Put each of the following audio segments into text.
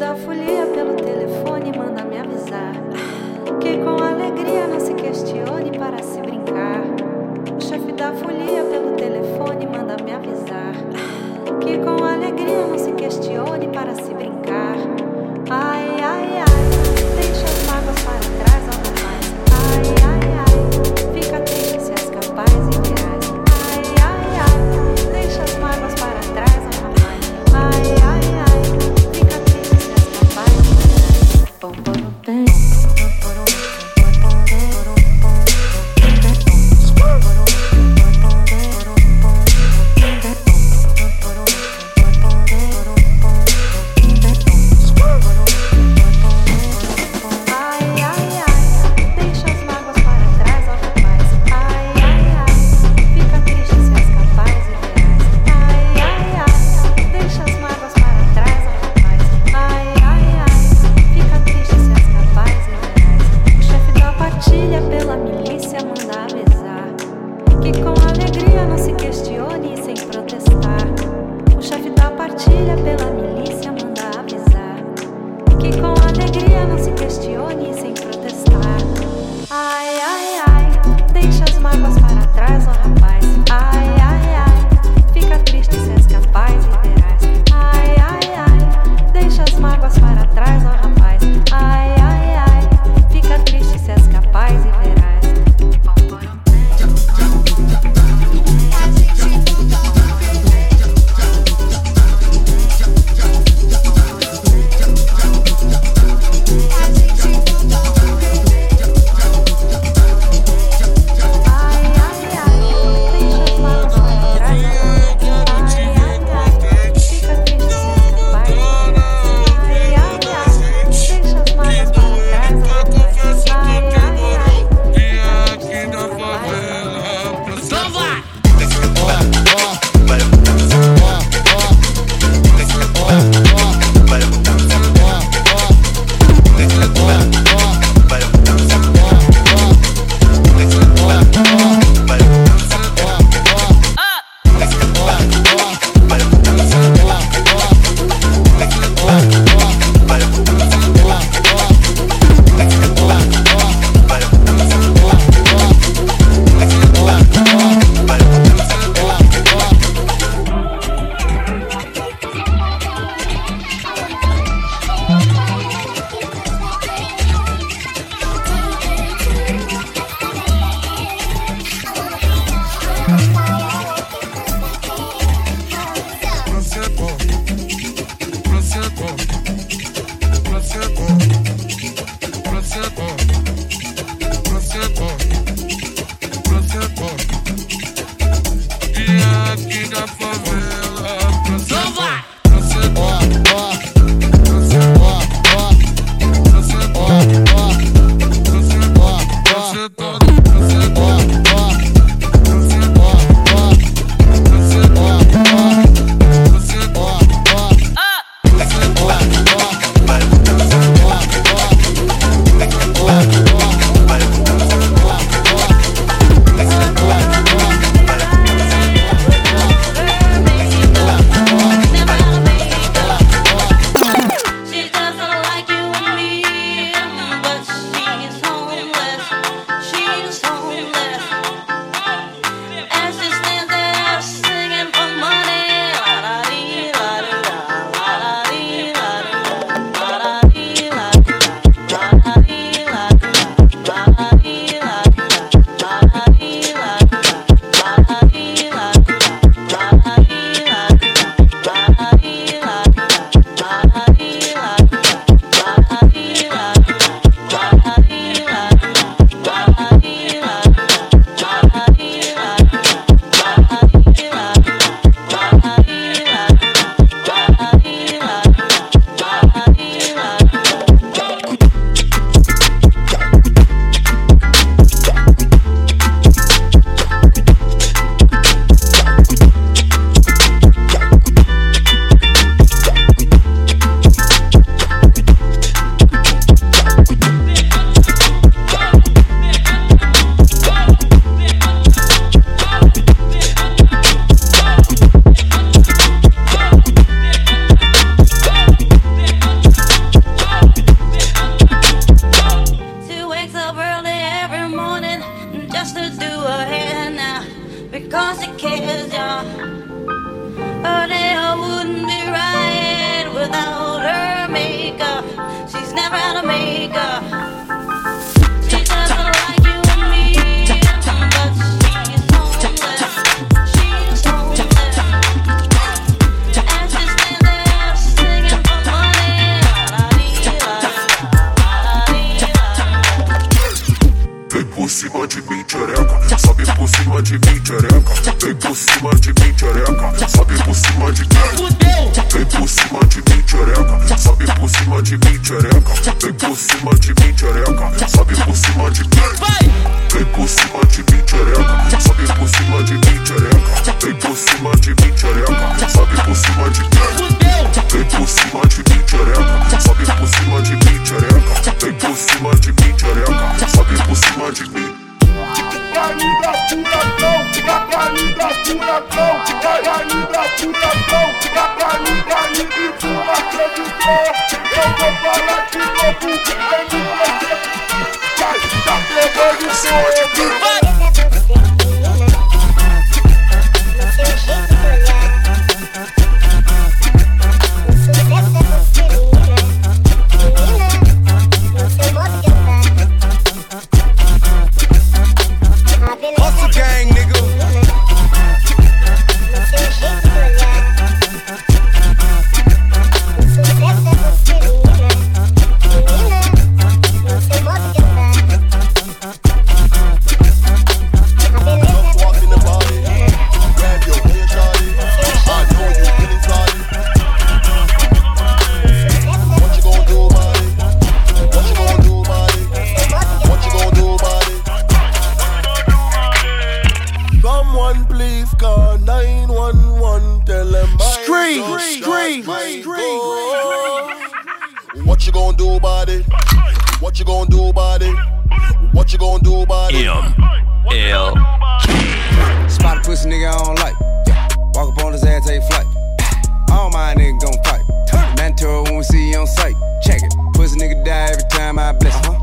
da folia pelo telefone manda me avisar. Que com alegria não se questione para se brincar. O chefe da folia pelo telefone manda me avisar. Que com alegria não se questione para se brincar.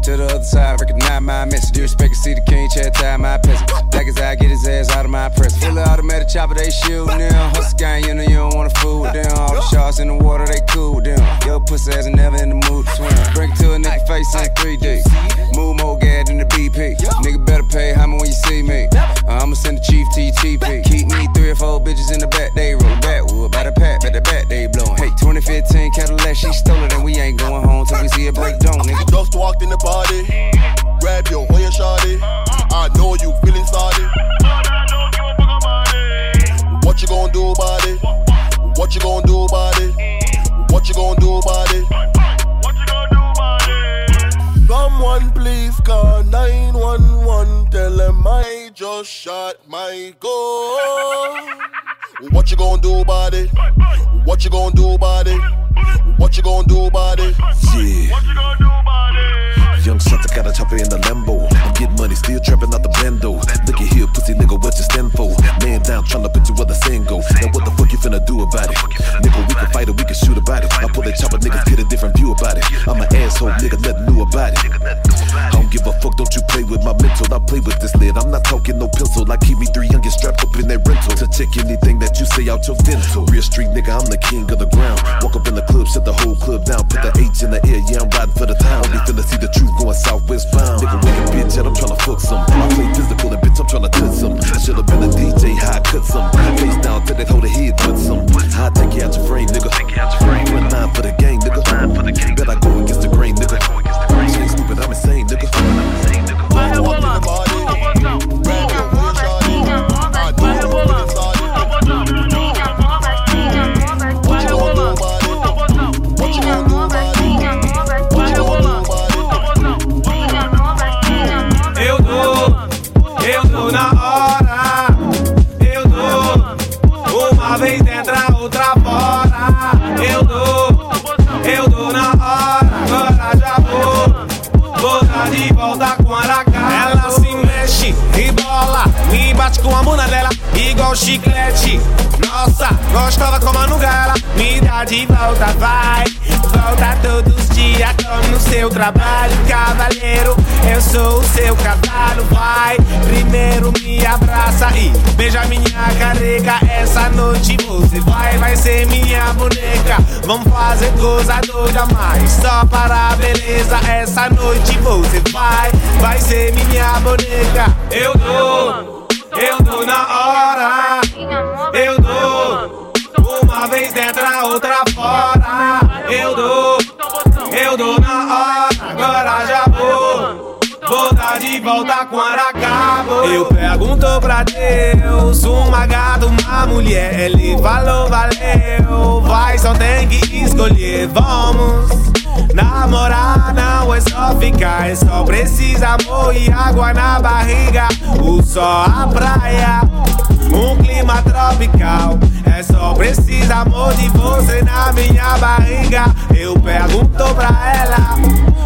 to the other side. Recognize my message. Do respect and see the king, chat time, my peasant. Like as I get his ass out of my press. Full automatic chopper, they shoot. now. Hustle gang, you know you don't wanna fool with them. All the sharks in the water, they cool with them. Yo, pussy ass never in the mood to swim. Bring it to a nigga face in 3D. Move more gas than the BP. Nigga better pay homage when you see me. Uh, I'ma send the chief TTP. Keep me three or four bitches in the back, they roll backwood. By the pack, by the back, they blowin'. Hey, 2015 Cadillac, she stole it, and we ain't going home till we see it break down, nigga. Ghost walked in the party. Grab your, on your shawty. I know you feeling sorry. What you gonna do about it? What you gonna do about it? What you gonna do about it? Someone please call 911. Tell them I just shot my goal. What you gonna do about it? What you gonna do about it? What you gonna do about it? Yeah. What you gonna do about it? young shots, I got a chopper in the Lambo. I'm getting money, still trapping out the bando. Look at here, pussy nigga, what you stand for? Man down, tryna put you where the sand go. Now what the fuck you finna do about it? Nigga, we can fight or we can shoot about it. I pull a chopper, niggas get a different view about it. I'm an asshole, nigga, nothing new about it. I don't give a fuck, don't you play with my mental. I play with this lid, I'm not talking no pencil. I keep me three youngins strapped up in that rental to check anything that you say out your dental. Real street nigga, I'm the king of the ground. Walk up in the club, shut the whole club down. Put the H in the air, yeah, I'm riding for the town. Only finna see the truth going southwest bound. Nigga, wake a bitch and I'm tryna fuck some. I play physical, and bitch, I'm tryna touch some. I should've been a DJ, how cut some. Face down to that hoe, the head cut some. I take you out your frame, nigga. Take you out your frame. Run nine for the game, nigga. Run for the game. Bet I go against the grain, nigga. Chain stupid, I'm insane, nigga. I'm insane, nigga. Well, well, well, com a bunda dela, igual chiclete. Nossa, gostava como a gala. Me dá de volta, vai. Volta todos os dias, tome no seu trabalho, cavaleiro. Eu sou o seu cavalo, vai. Primeiro me abraça e beija minha careca. Essa noite você vai, vai ser minha boneca. Vamos fazer coisa doida, mas só para a beleza. Essa noite você vai, vai ser minha boneca. Eu dou. Eu dou na hora Eu dou Uma vez dentro, a outra fora Eu dou Eu dou na hora Agora já vou Vou dar de volta quando acabou. Eu pergunto pra Deus, uma gata, uma mulher. Ele falou, valeu. Vai, só tem que escolher. Vamos namorar, não é só ficar. É só precisa amor e água na barriga. O sol, a praia, um clima tropical. É só precisa amor de você na minha barriga. Eu pergunto pra ela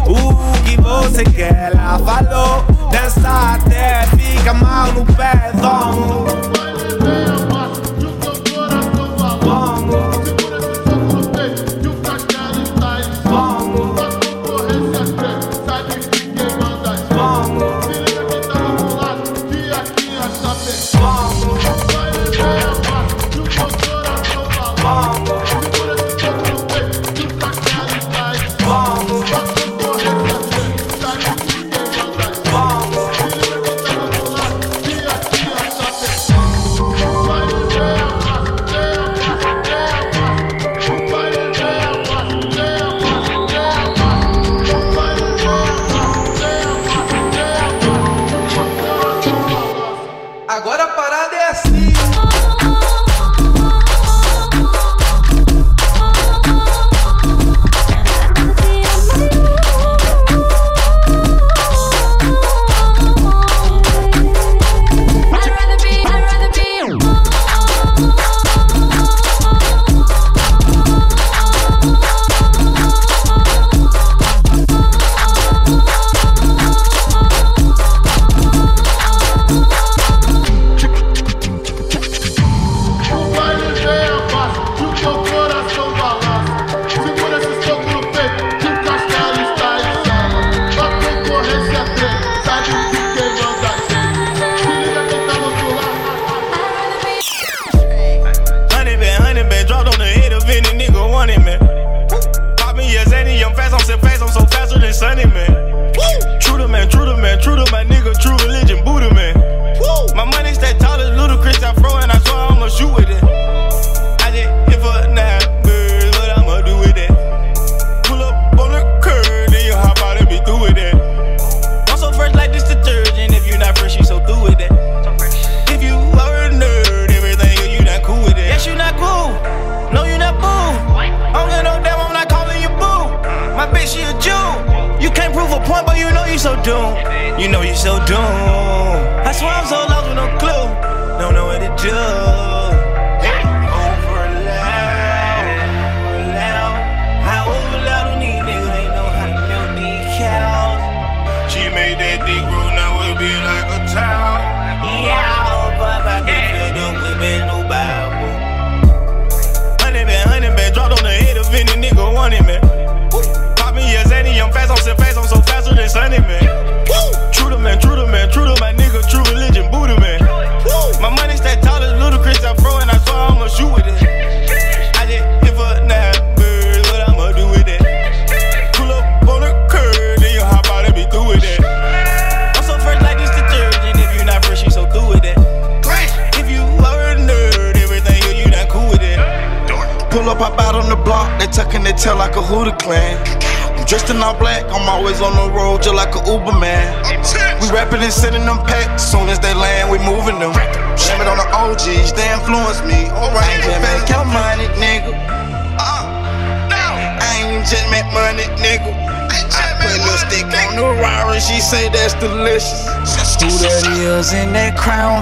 o que você quer. Ela falou, dança até fica mal no pé. Vamos.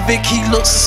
Vic, he looks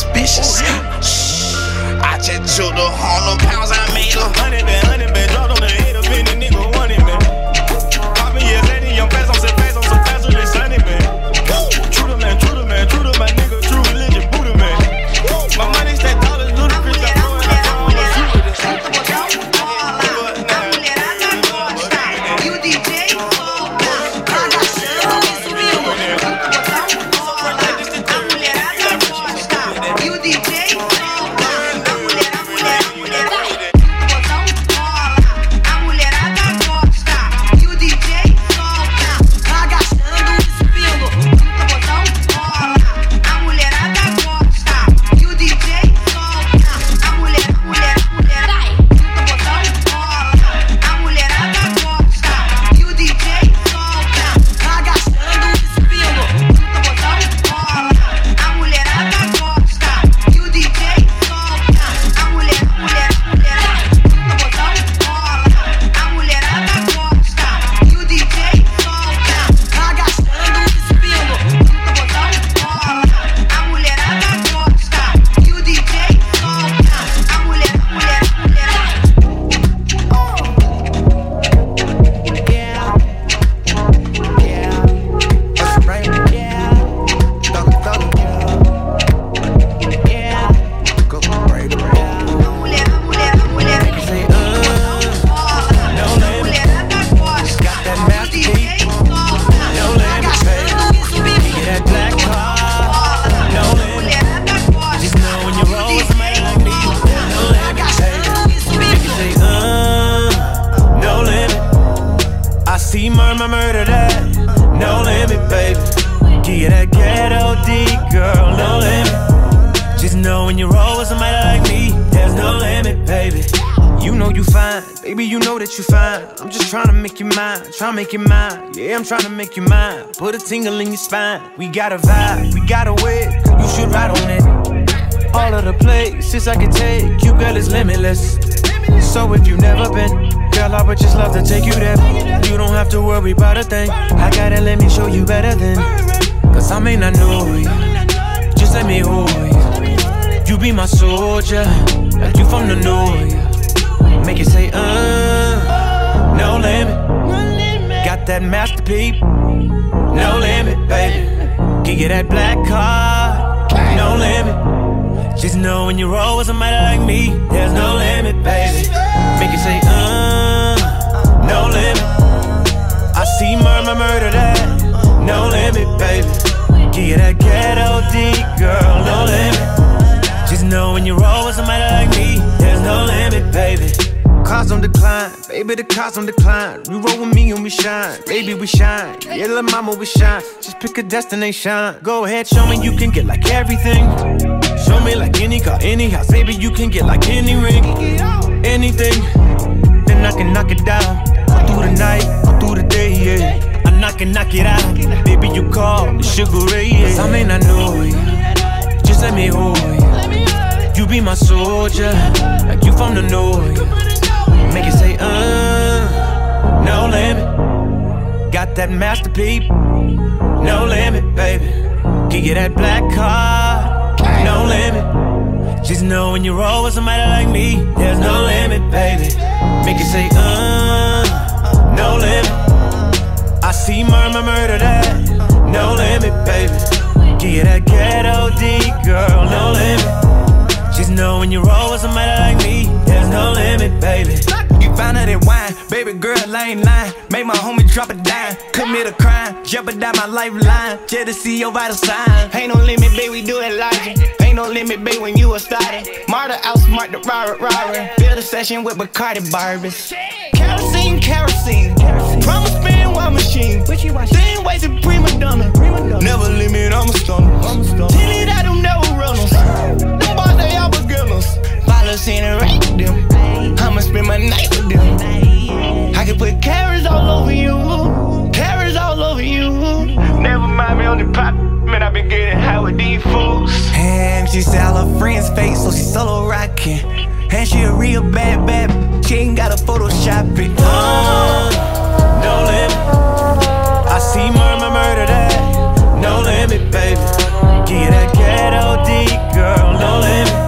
We got a vibe, we got a way. You should ride on it. All of the places I can take you, girl, is limitless. So if you've never been, girl, I would just love to take you there. You don't have to worry about a thing. I gotta let me show you better than. Cause I may not know you, just let me hold you. You be my soldier, like you from the north. Make it say, uh, no limit. Got that Master P, no limit, baby. Give you that black card, no limit. Just know when you roll with somebody like me, there's no limit, baby. Make it say, uh, no limit. I see murmur, murder that, no limit, baby. Give you that ghetto D, girl, no limit. Just know when you roll with somebody like me, there's no limit, baby. Cars on decline, baby, the cars on decline. You roll with me and we shine, baby, we shine. Yeah, little mama, we shine. Just pick a destination. Go ahead, show me you can get like everything. Show me like any car, any house, baby, you can get like any ring, anything. Then I can knock it down. All through the night, all through the day, yeah. I knock it, knock it out. Baby, you call the sugar ray, yeah. Cause I may not know you, just let me hold you. You be my soldier, like you from the north. Make it say, uh, no limit. Got that Master P, no limit, baby. Give you that black card, no limit. Just know when you roll with somebody like me, there's no limit, baby. Make it say, uh, no limit. I see murmur, murder that, no limit, baby. Give you that ghetto D, girl, no limit. Just know when you roll with somebody like me, there's no limit, baby. Out that wine, baby girl, I ain't lying. Make my homie drop a dime, commit a crime, jeopardize my lifeline, just to see your vital sign. Ain't no limit, baby, we do it like Ain't no limit, babe, when you a starter. Marta outsmart the robber, robber. Build a session with Bacardi Barbies. Kerosene, kerosene. Promise spin while machine. Same ways a prima donna. Never limit, I'm a stunner. Tinted out them never runners. Them boys, they all beginners. Follows interact them. I'ma spend my night with them. I can put carrots all over you. Carrots all over you. Never mind me on the pop. Man, I been getting high with these fools. And she said all her friends fake, so she solo rocking. And she a real bad, bad. She ain't gotta Photoshop it. Uh, no limit. I see murmur, murder that, no limit, baby. You that ghetto D, girl, no limit.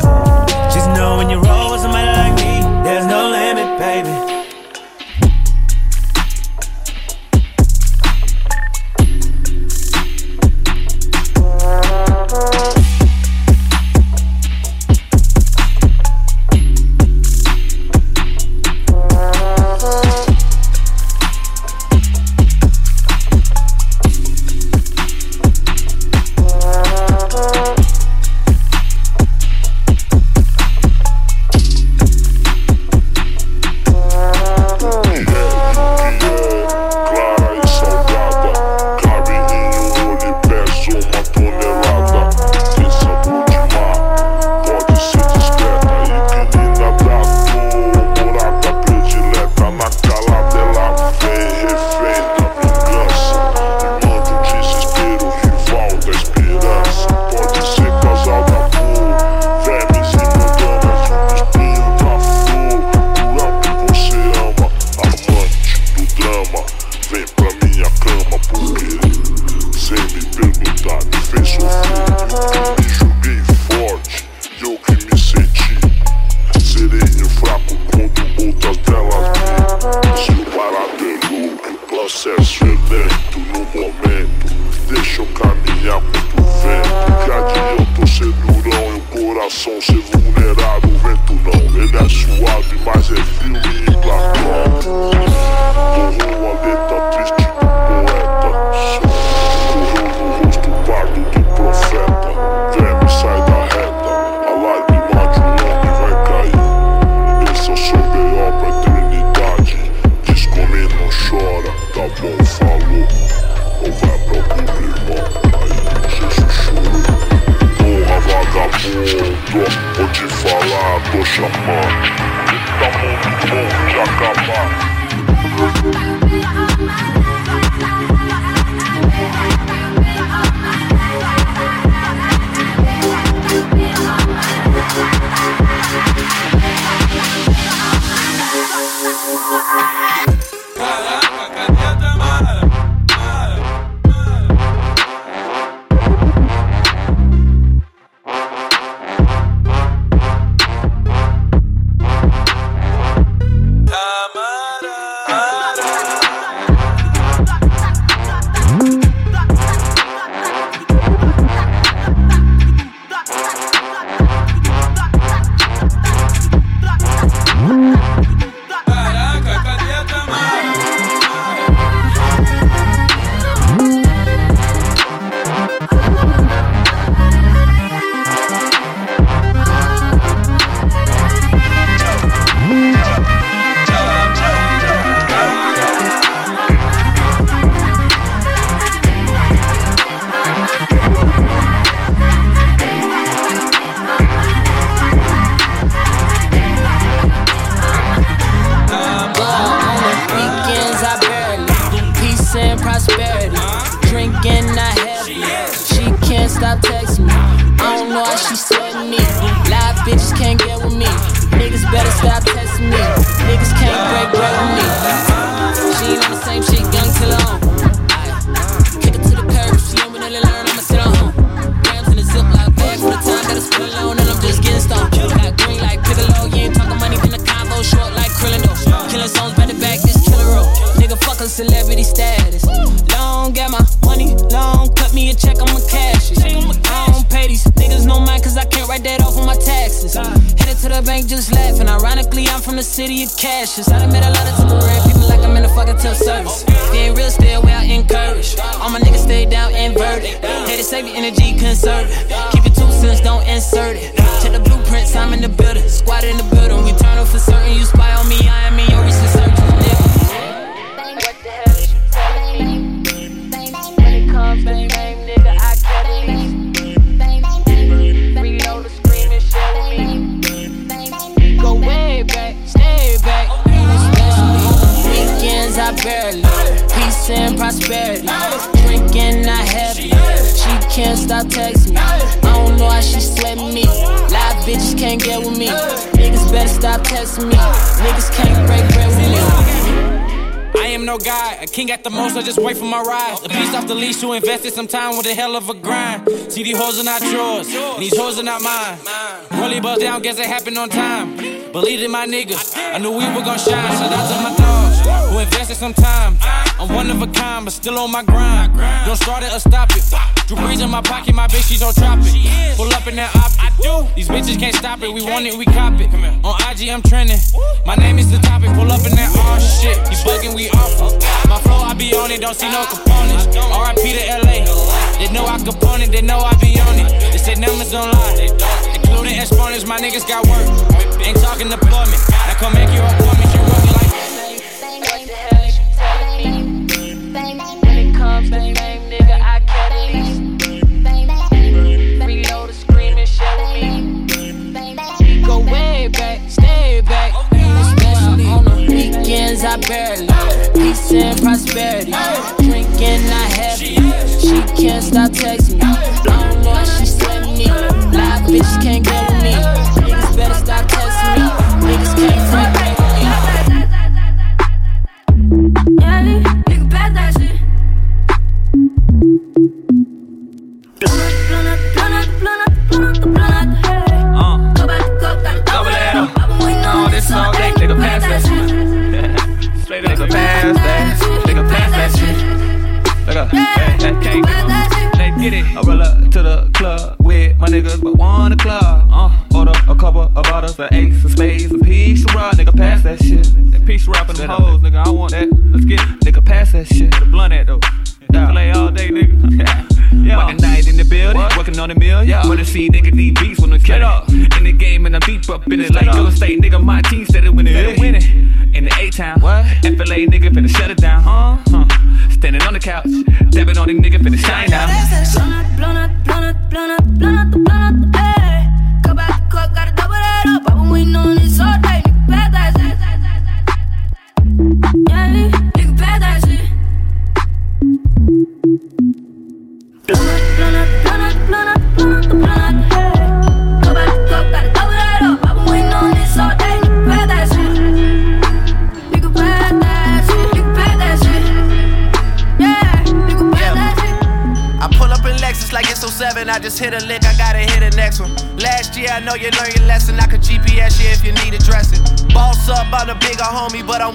stop Cashes, I done made a lot of temporary people like I'm in a fucking tough service. Being real, stay away, I encourage. All my niggas stay down inverted. Had to save your energy, conservative. Least you invested some time with a hell of a grind. See, these hoes are not yours, and these hoes are not mine. Really bust down, guess it happened on time. Believed in my niggas, I knew we were gonna shine. Shout out to my dogs who invested some time. I'm one of a kind, but still on my grind. Don't start it or stop it. Drew Brees in my pocket, my bitch, she's on it. Pull up in that op. I do. These bitches can't stop it, we want it, we cop it. On IG, I'm trending. My name is the topic, pull up in that all shit. You bugging, we awful. My flow, I be on it, don't see no components. RIP to LA. They know I component, they know I be on it. They say numbers don't lie. Including exponents, my niggas got work. Ain't talking appointment. Now come make your appointment, you working Barely. Peace and prosperity. Drinking, not heavy. She can't stop texting me. I don't know why she sent me. Live bitches can't get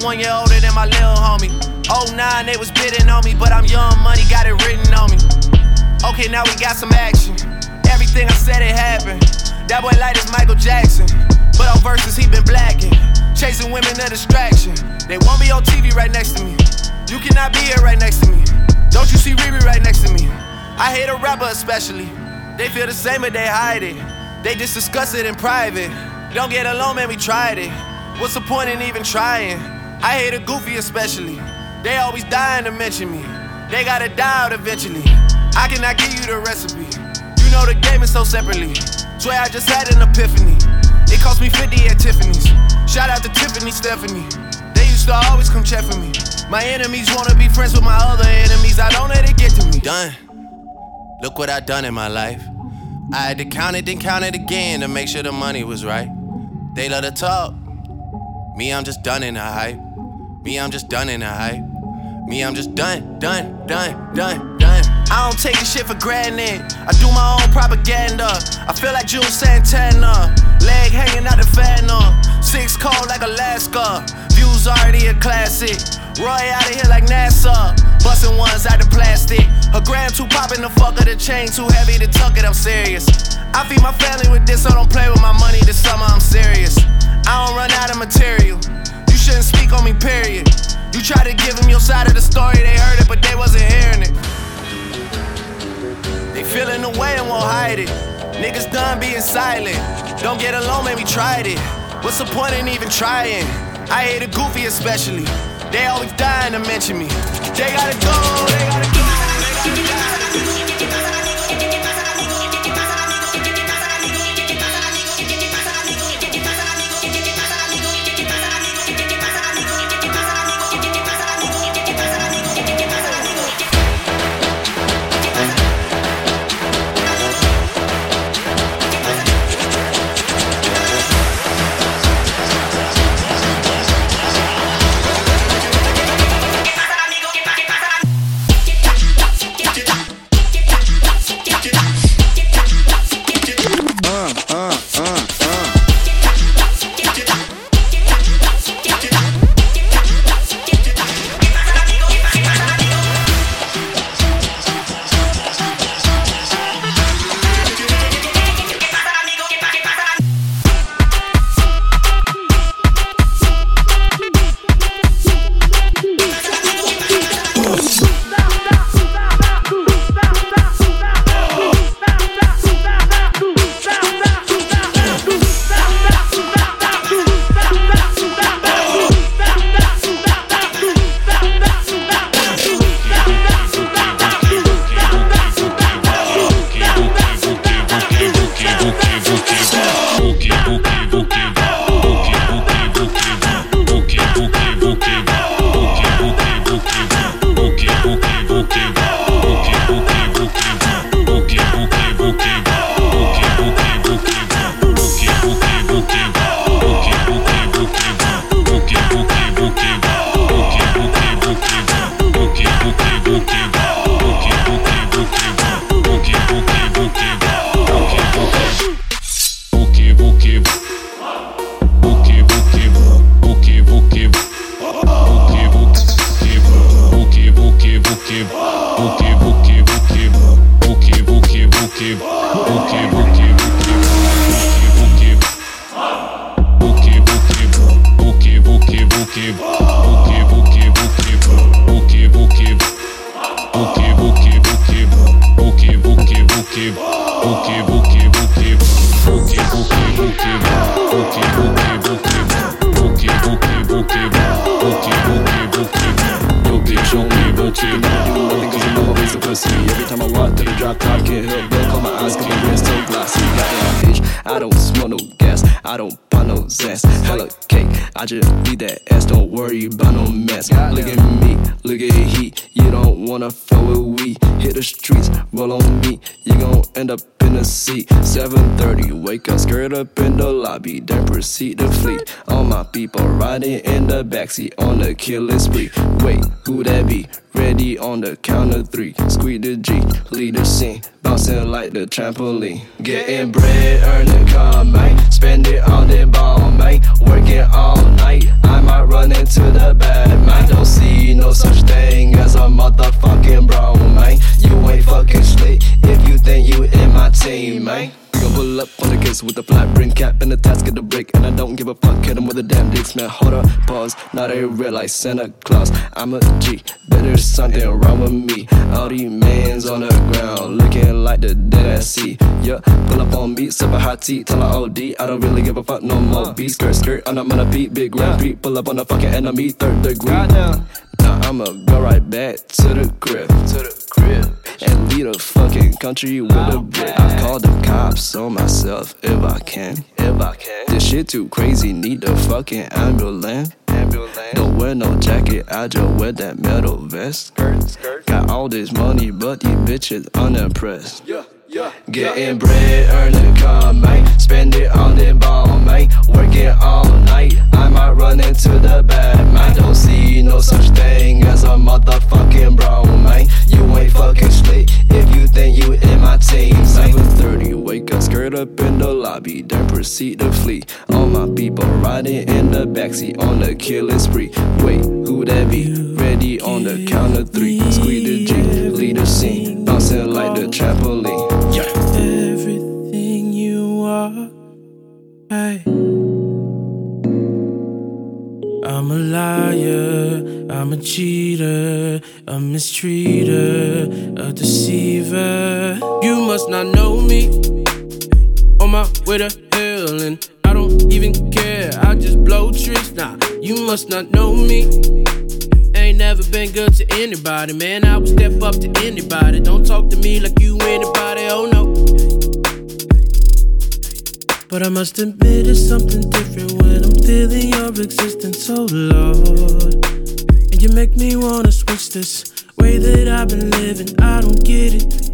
one year older than my little homie. 09, they was bidding on me, but I'm young money, got it written on me. Okay, now we got some action. Everything I said, it happened. That boy light is Michael Jackson. But on verses, he been blacking. Chasing women, a distraction. They won't be on TV right next to me. You cannot be here right next to me. Don't you see Riri right next to me? I hate a rapper especially. They feel the same, but they hide it. They just discuss it in private. Don't get alone, man, we tried it. What's the point in even trying? I hate a goofy especially. They always dying to mention me. They gotta die out eventually. I cannot give you the recipe. You know the game is so separately. Swear I just had an epiphany. It cost me 50 at Tiffany's. Shout out to Tiffany Stephanie. They used to always come check for me. My enemies wanna be friends with my other enemies. I don't let it get to me. Done. Look what I done in my life. I had to count it, then count it again to make sure the money was right. They love to talk. Me, I'm just done in the hype. Me, I'm just done in the hype. Me, I'm just done, done, done, done, done. I don't take this shit for granted. I do my own propaganda. I feel like Juelz Santana. Leg hanging out the Phantom. Six cold like Alaska. Views already a classic. Roy out of here like NASA. Busting ones out of plastic. A gram too poppin' the fuck of the chain too heavy to tuck it. I'm serious. I feed my family with this, so don't play with my money this summer. I'm serious. I don't run out of material. Shouldn't speak on me, period. You try to give them your side of the story, they heard it, but they wasn't hearing it. They feeling the way and won't hide it. Niggas done being silent. Don't get alone, man, we tried it. What's the point in even trying? I hate a goofy especially. They always dying to mention me. They gotta go, they gotta go. They gotta go. Wanna fuck with we. Hit the streets, roll on me. You gon' end up seat. 7:30, wake up, skirt up in the lobby, then proceed to flee. All my people riding in the backseat on the killing spree. Wait, who that be? Ready on the count of three. Squeeze the G, lead the scene, bouncing like the trampoline. Getting bread, earning man. Spend it on the ball, man. Working all night, I might run into the bad man. Don't see no such thing as a motherfucking bro, man. You ain't fucking slick if you think you in my team, man. Gon' eh? eh? pull up on the case with a flat brim cap and a task of the brick. And I don't give a fuck, hit him with a damn dick man. Hold up, pause, not a real like Santa Claus. I'm a G, there's something wrong with me. All these mans on the ground, looking like the dead I see. Yeah, pull up on me, sip a hot tea, tell her OD. I don't really give a fuck no more. Be skirt, skirt, and I'm on a beat, big grand beat. Pull up on the fucking enemy, third degree. Now I'ma go right back to the crib, to the crib, and lead a fucking country with a brick. I call the cops on myself if I can, if I can. This shit too crazy, need a fucking ambulance. Don't wear no jacket, I just wear that metal vest. Skirt. Got all this money, but these bitches unimpressed. Getting bread, earning come, mate. Spend it on the ball, mate. Working all night, I might run into the bad, man. Don't see no such thing as a motherfucking bro, man. You ain't fucking slick if you think you in my team, mate. 7:30, wake up, skirt up in the lobby, then proceed to flee. All my people riding in the backseat on the killing spree. Wait, who that be? Ready on the count of three. Squeeze the G, lead the scene, a mistreater, a deceiver. You must not know me. On my way to hell, and I don't even care. I just blow tricks. Nah, you must not know me. Ain't never been good to anybody, man. I would step up to anybody. Don't talk to me like you anybody, oh no. But I must admit it's something different when I'm feeling your existence, oh Lord. You make me wanna switch this way that I've been living. I don't get it.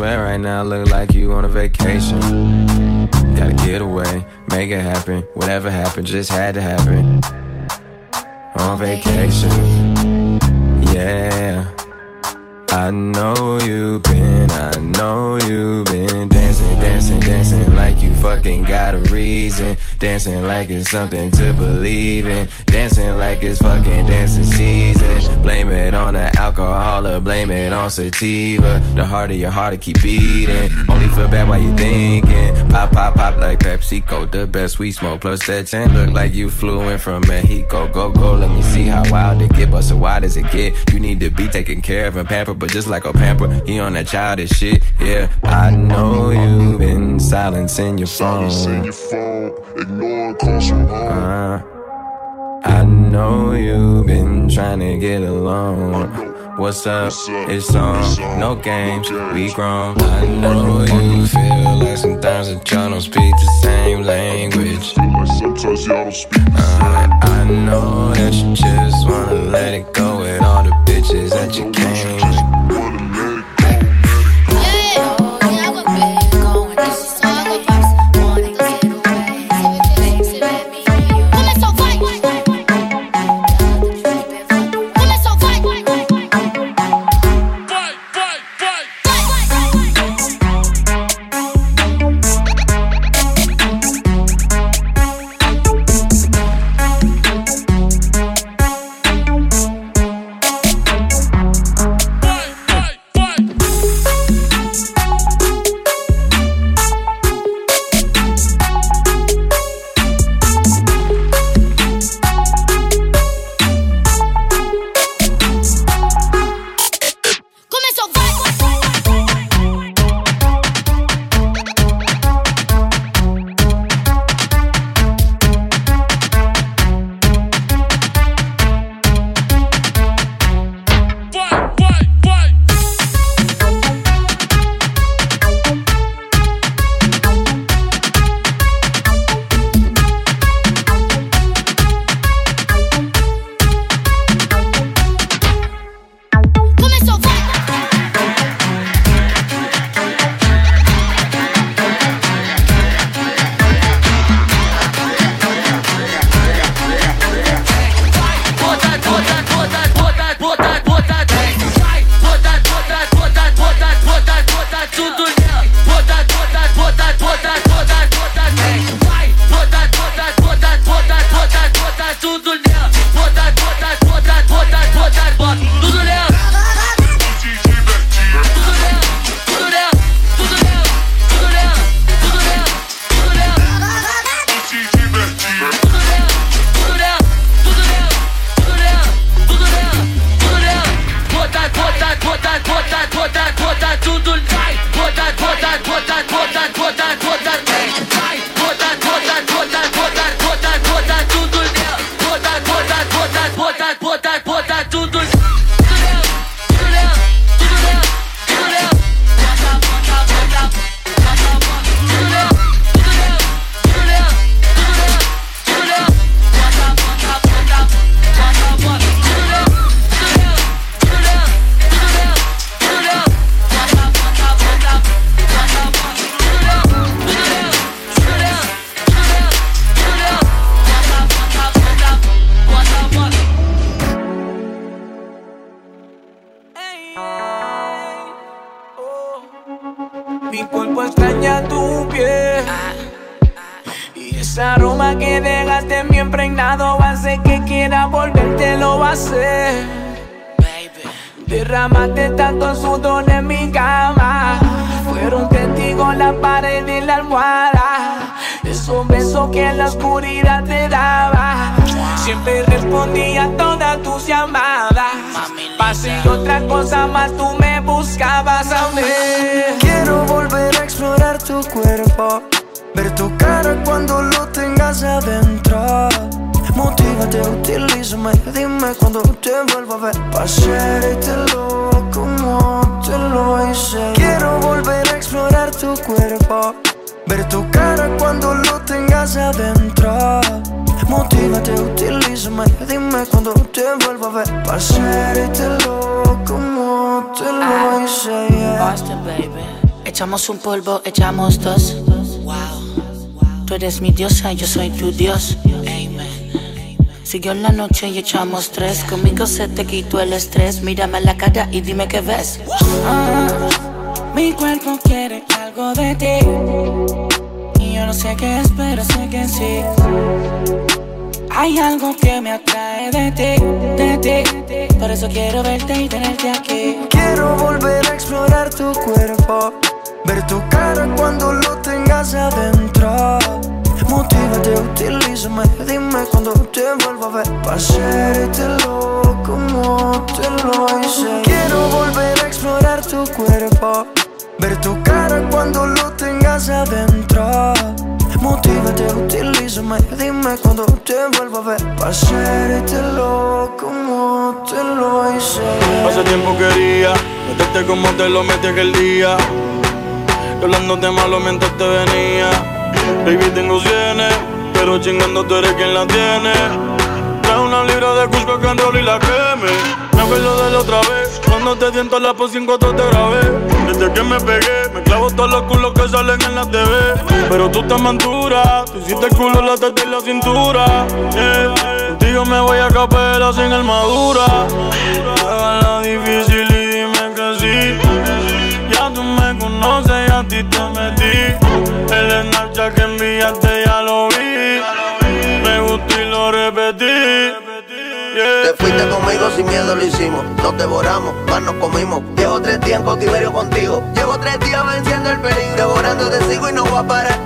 Swear right now, look like you on a vacation. Gotta get away, make it happen. Whatever happened, just had to happen. Fucking got a reason. Dancing like it's something to believe in. Dancing like it's fucking dancing season. Blame it on the alcohol or blame it on sativa. The harder your heart to keep beating. Only feel bad while you thinking. Pop, pop, pop like PepsiCo. The best we smoke. Plus that 10 look like you flew in from Mexico. Go, go, let me see how wild it get. But so why does it get? You need to be taken care of and pampered but just like a pamper, he on that childish shit. Yeah, I know you've been silencing your phone. Uh, I know you've been trying to get along. What's up? It's on. No games, we grown. I know you feel like sometimes that y'all don't speak the same language. Uh, I know that you just wanna let it go with all the bitches that you came with. Mi diosa, yo soy tu dios. Amen. Siguió la noche y echamos tres. Conmigo se te quitó el estrés. Mírame la cara y dime qué ves. Ah, mi cuerpo quiere algo de ti. Y yo no sé qué es, pero sé que sí. Hay algo que me atrae de ti, de ti. Por eso quiero verte y tenerte aquí. Quiero volver a explorar tu cuerpo. Ver tu cara cuando lo tengas adentro. Motívate, utilízame, dime cuando te vuelvo a ver. Pa' hacértelo como te lo hice. Quiero volver a explorar tu cuerpo. Ver tu cara cuando lo tengas adentro. Motívate, utilízame, dime cuando te vuelvo a ver. Pa' hacértelo como te lo hice. Hace tiempo quería meterte como te lo metí aquel día. Y hablándote malo mientras te venía. Baby, tengo cienes, pero chingando tú eres quien la tiene. Trae una libra de Cusco que y la queme. Me acuerdo de la otra vez, cuando te siento la pos 5 te grabé. Desde que me pegué, me clavo todos los culos que salen en la TV. Pero tú estás mantura, tú hiciste el culo, la teta y la cintura. Yeah. Contigo me voy a capela sin armadura. Hágala difícil y dime que sí. Ya tú me conoces y a ti te metí. Que enviaste ya lo vi. Me gustó y lo repetí. Te fuiste conmigo sin miedo lo hicimos. Nos devoramos, más nos comimos. Llevo tres días en cautiverio contigo. Llevo tres días venciendo el peligro. Devorando te sigo y no voy a parar.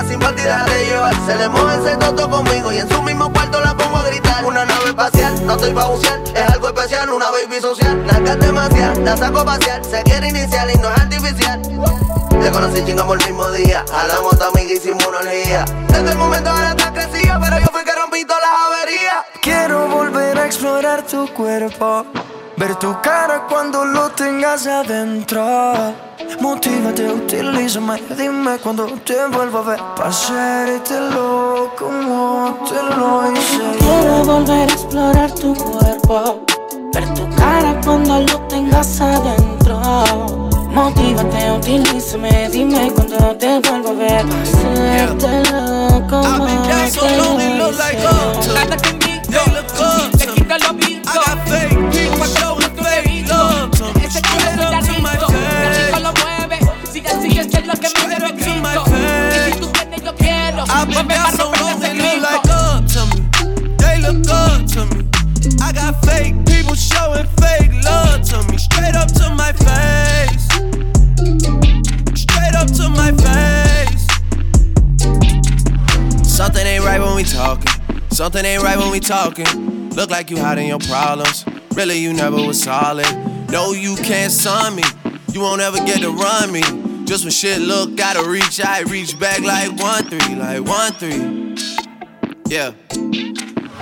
Sin partida de llevar. Se le mueve ese toto conmigo y en su mismo cuarto la pongo a gritar. Una nave espacial, no estoy pa' bucear. Es algo especial, una baby social. Nalgas demasiado, la saco pasear. Se quiere iniciar y no es artificial. Te conocí chingamos el mismo día. Hablamos tu amiga y hicimos una orgía. Desde el momento ahora estás crecida, pero yo fui que rompí todas las averías. Quiero volver a explorar tu cuerpo. Ver tu cara cuando lo tengas adentro. Motívate, utilízame, dime cuando te vuelvo a ver. Pa' hacértelo como te lo hice. Quiero volver a explorar tu cuerpo. Ver tu cara cuando lo tengas adentro. Motívate, utilízame, dime cuando te vuelvo a ver. Hacértelo como te lo hice. Nada que mí, they look up to me. I got fake quiero. I've been Mueve so romper long, ese they look like up to me. They look up to me. I got fake people showing fake love to me. Straight up to my face. Straight up to my face. Something ain't right when we talking. Something ain't right when we talking. Look like you hiding your problems. Really, you never was solid. No, you can't son me. You won't ever get to run me. Just when shit look gotta reach, I reach back like one three, like one three. Yeah.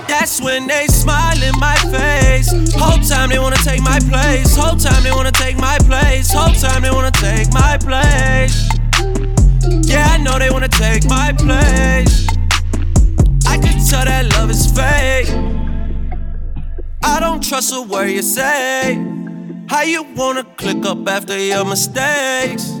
That's when they smile in my face. Whole time they wanna take my place. Whole time they wanna take my place. Whole time they wanna take my place. Yeah, I know they wanna take my place. I can tell that love is fake. I don't trust a word you say. How you wanna click up after your mistakes?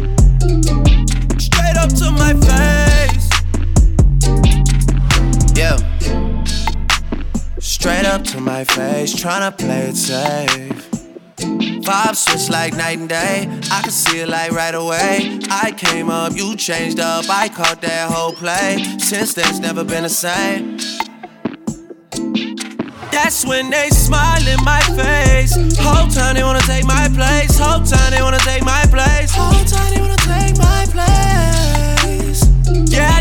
up to my face. Yeah. Straight up to my face, tryna play it safe. Vibe switch like night and day. I can see it like right away. I came up, you changed up. I caught that whole play. Since then, it's never been the same. That's when they smile in my face. Whole time they wanna take my place. Whole time they wanna take my place. Whole time they wanna take my place.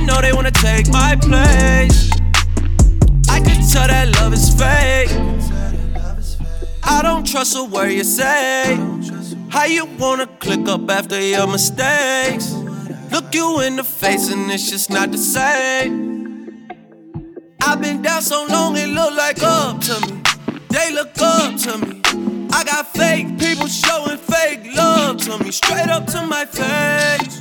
I know they wanna take my place. I can tell that love is fake. I don't trust a word you say. How you wanna click up after your mistakes? Look you in the face and it's just not the same. I've been down so long it look like up to me. They look up to me. I got fake people showing fake love to me, straight up to my face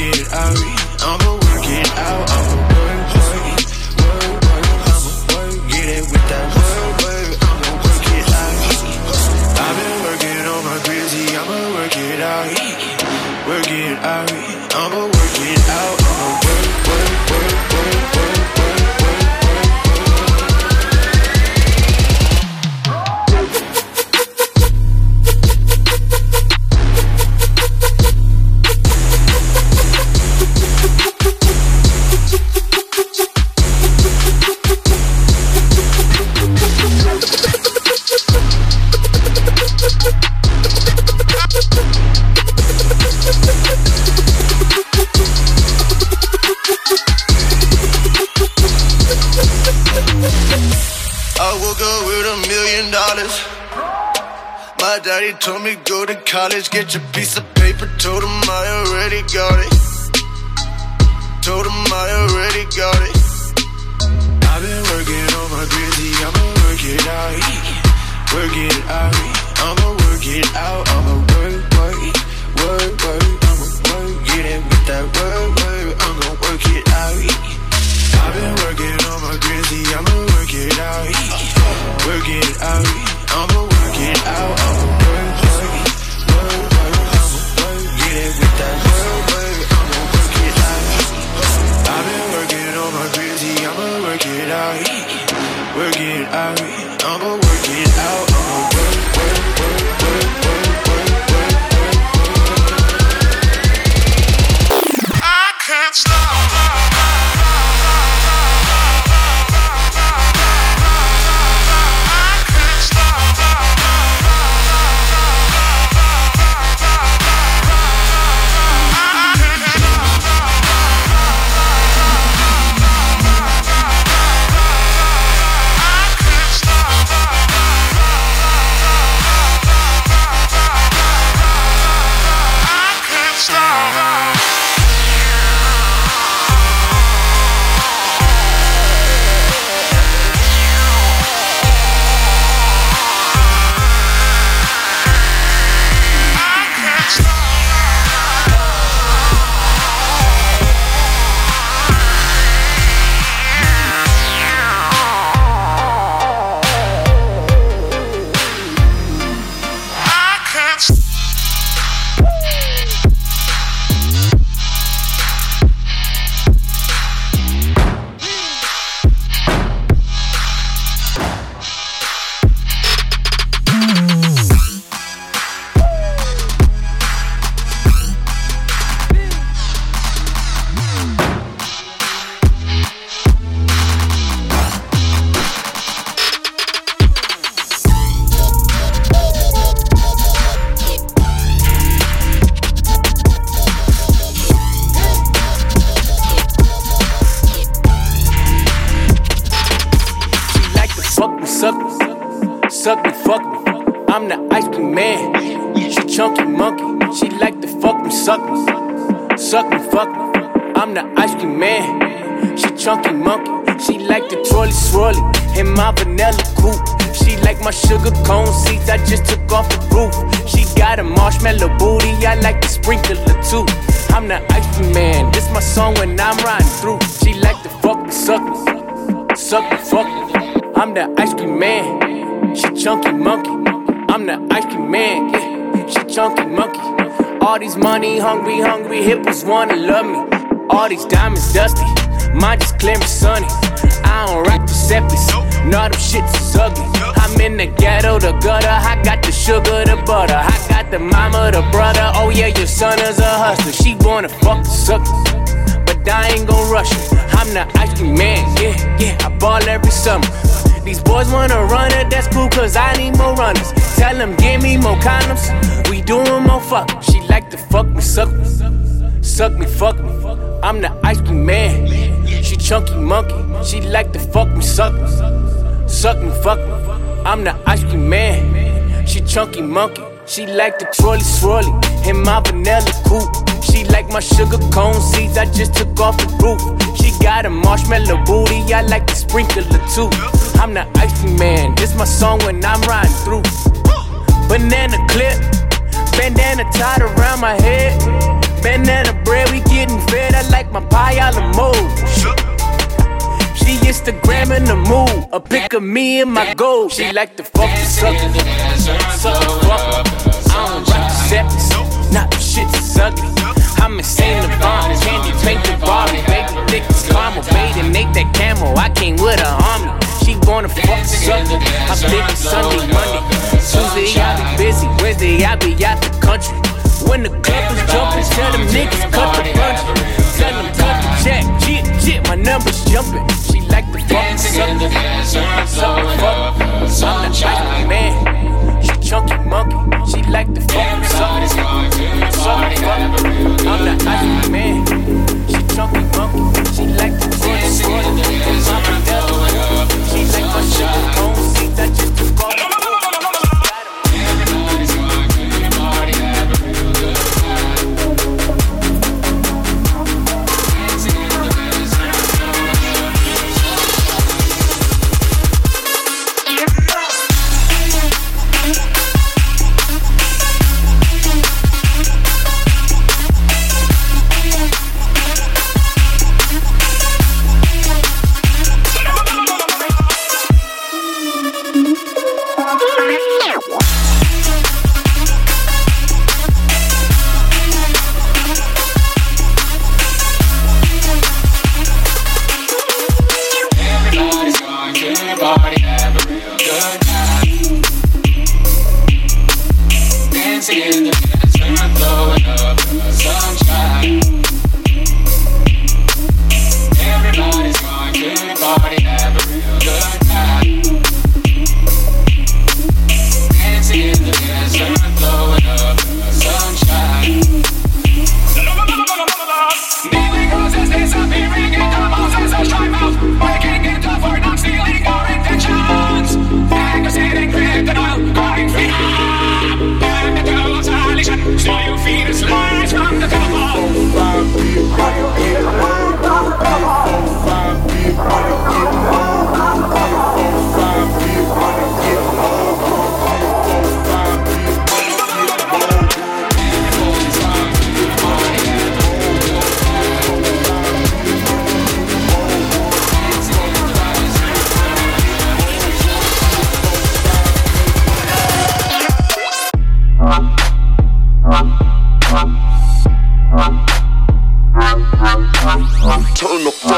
it out. I'ma work it out. I'ma Told me go to college, get your piece of paper. Told him I already got it. Told him I already got it. I've been working on my grizzly, I'ma work it out. Work it out. I'ma work it out. I'ma work, work, work, work. I'ma work it with that work, work. I'm gonna work it out. I've been working on my grizzly, I'ma work it out. Work it out. I'ma work get out work, work, work, I'm a work, get it with that work, work, I'm a work it out. I've been working on my crazy, I'ma work it out, work it out, I'ma work it out. chunky monkey. She like the trolley swirly in my vanilla coupe. She like my sugar cone seeds, I just took off the roof. She got a marshmallow booty, I like to the sprinkler too. I'm the icy man, this my song when I'm riding through. Banana clip, bandana tied around my head. Banana bread, we getting fed, I like my pie all the mode. She Instagramming the mood, a pic of me and my gold. She like to fuck the suckers. Usually I be out the country. When the club is jumping, tell them niggas cut the punch. Tell them cut the check, chip, chip, my numbers jumping. She like the fuck something.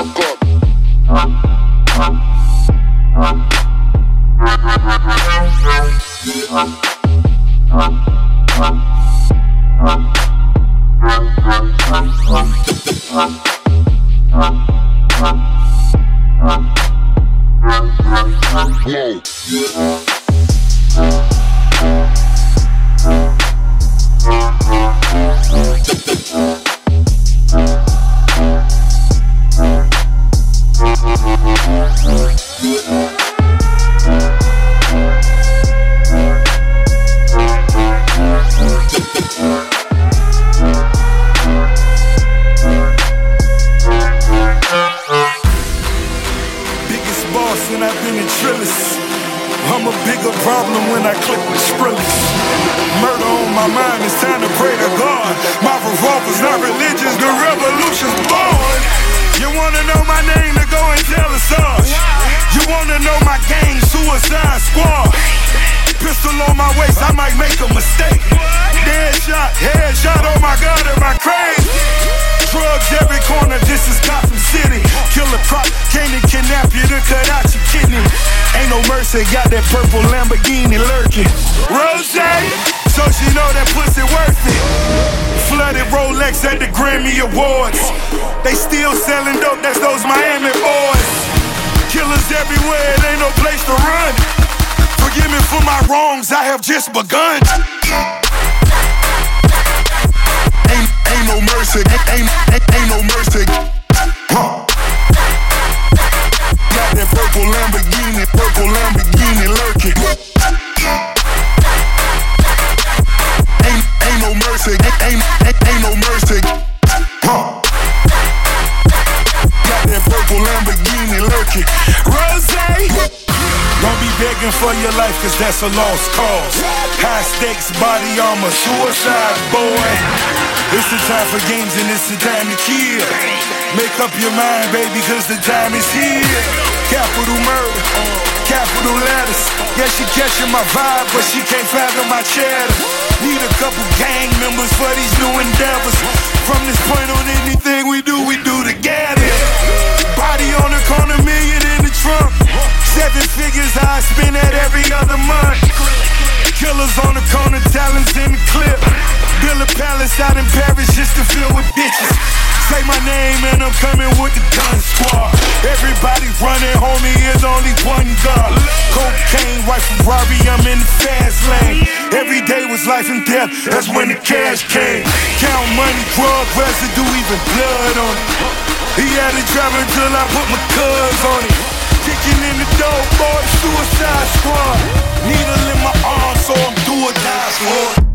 fuck up. Baby, cause the time is here. Capital murder, capital letters. Yeah, she catching my vibe, but she can't fathom my cheddar. Need a couple gang members for these new endeavors. From this point on, anything we do, we do together. Body on the corner, million in the trunk. Seven figures, I spend at every other month. Killers on the corner, talents in the clip. Build a palace out in Paris just to fill with bitches. Say my name and I'm coming with the gun squad. Everybody running, homie, is only one gun. Cocaine, white Ferrari, I'm in the fast lane. Every day was life and death, that's when the cash came. Count money, drug residue, even blood on it. He had it driving till I put my cuz on it. Kicking in the door, boy, suicide squad. Needle in my arm, so I'm do or die squad.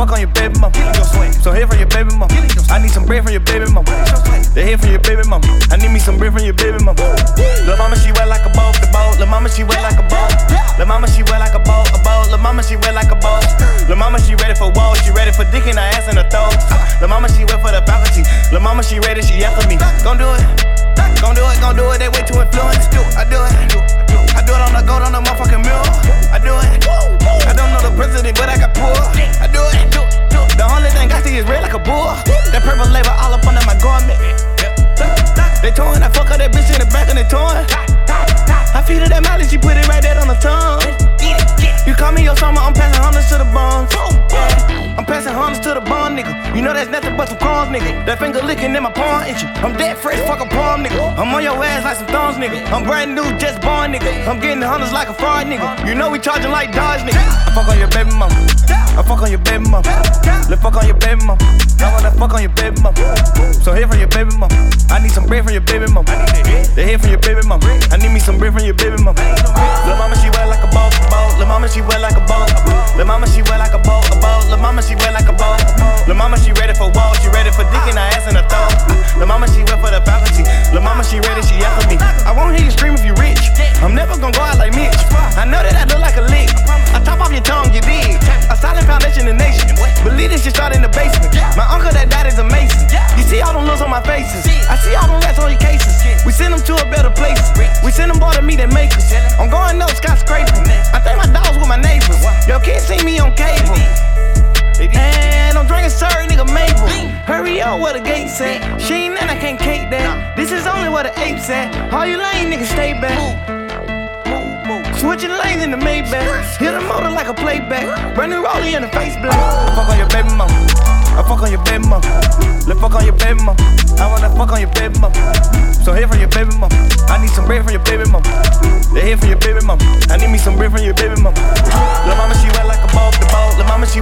Fuck on your baby mama. So here for your baby mama. I need some bread from your baby mama. The head from your baby mama. I need me some bread from your baby mama. Lil' mama, she wet like a boat, the boat. Lil' mama, she wet like a boat. Lil' mama, she wet like a boat, a boat. Lil' mama, she wet like a boat. Lil' mama, she ready for walls, she ready for dick in her ass and her throat. Lil' mama, she wet for the faculty. Lil' mama, she ready, she after me. Gon' do it. Gon' do it, gon' do it, they way too influenced. I do it. I do it on the gold on the motherfucking mirror. I do it. I don't know the president, but I got poor. I do it. The only thing I see is red like a bull. That purple label all up under my garment. They torn, I fuck her that bitch in the back and they torn. I feed her that mileage, she put it right there on the tongue. You call me your summer, I'm passing hundreds to the bones. Yeah. I'm passing hundreds to the bone, nigga. You know that's nothing but some crumbs, nigga. That finger licking in my palm itching. I'm dead fresh, fuck a palm, nigga. I'm on your ass like some thorns, nigga. I'm brand new, just born, nigga. I'm getting hundreds like a fraud, nigga. You know we charging like Dodge, nigga. I fuck on your baby mama. I fuck on your baby mama. Let's fuck on your baby mama. I wanna fuck on your baby mama. So here from your baby mama. I need some bread from your baby mama. The head from your baby mama. I need me some bread from your baby mama. Lil' mama, she wet like a boat, boat. Lil' mama, she wet like a boat. Lil' mama, she wet like a a boat. Lil' mama, she wet like a boat. Lil' mama, she ready for walls, she ready for dick in her ass and her throat. Lil' mama, she wet for the faculty. Lil' mama, she ready, she after me. I won't hear you scream if you rich. I'm never gonna go out like Mitch. I know that I look like a lick. I top off your tongue, you dig? A solid foundation in the nation. Believe this shit start in the basement. My uncle that died is amazing. You see all them looks on my faces. I see all them rats on your cases. We send them to a better place. We send them boy to meet and make us. I'm going no skyscraping. I think my dogs with my neighbors. Yo, kids see me on cable. And I'm drinking sorry, nigga Maple. Hurry up where the gates at. She ain't and I can't cake that. This is only where the apes at. All you lame niggas stay back. Switching lanes in the Maybach. Hit a motor like a playback. Brand new rollie in the face black. I fuck on your baby mama. I fuck on your baby mama. Let's fuck on your baby mama. I wanna fuck on your baby mama. So here from your baby mama. I need some bread from your baby mama. The head from your baby mama. I need me some bread from your baby mama. Lil' mama, she wet like a boat, the boat. Lil' mama, she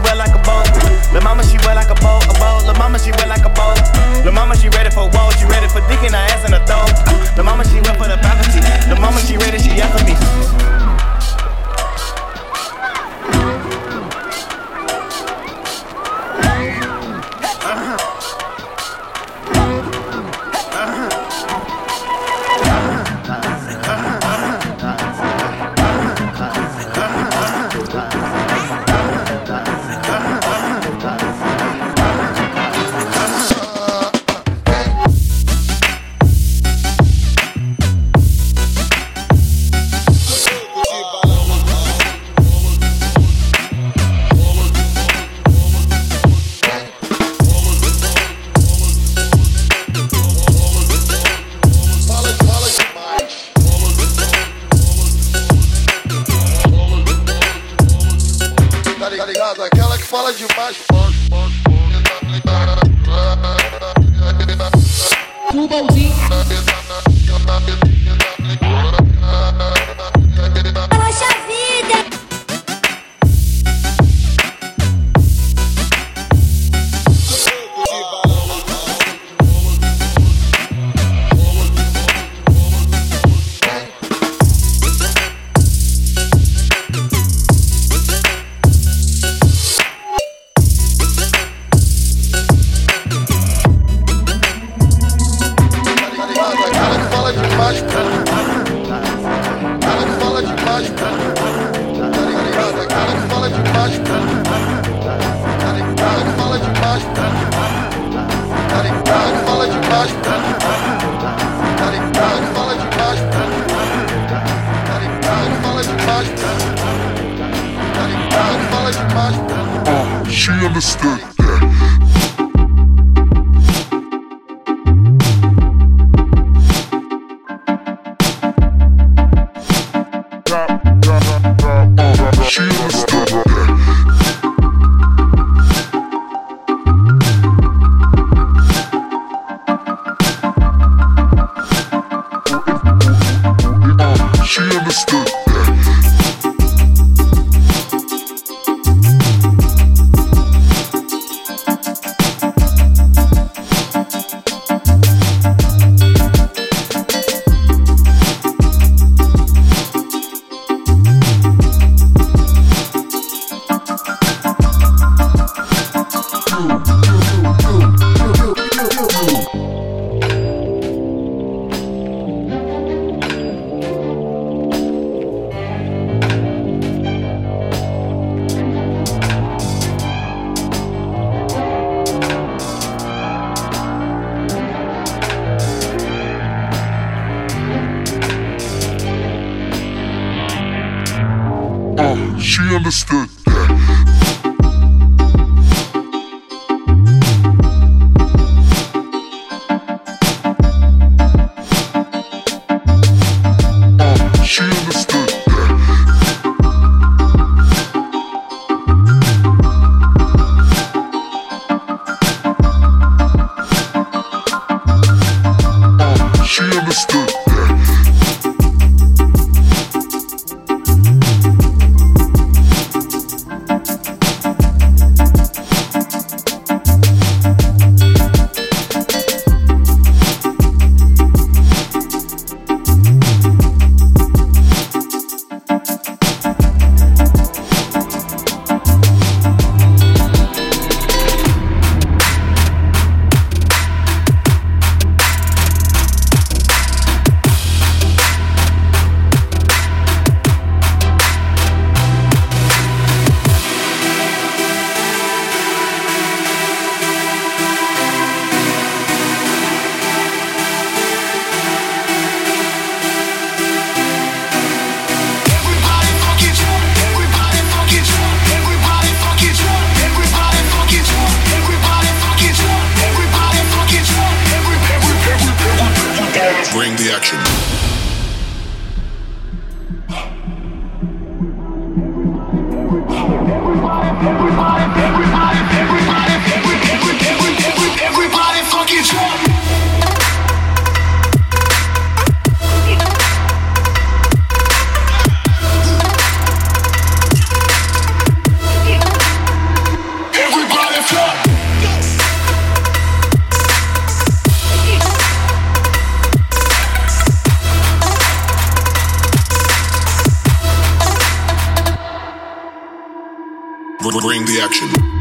Y fue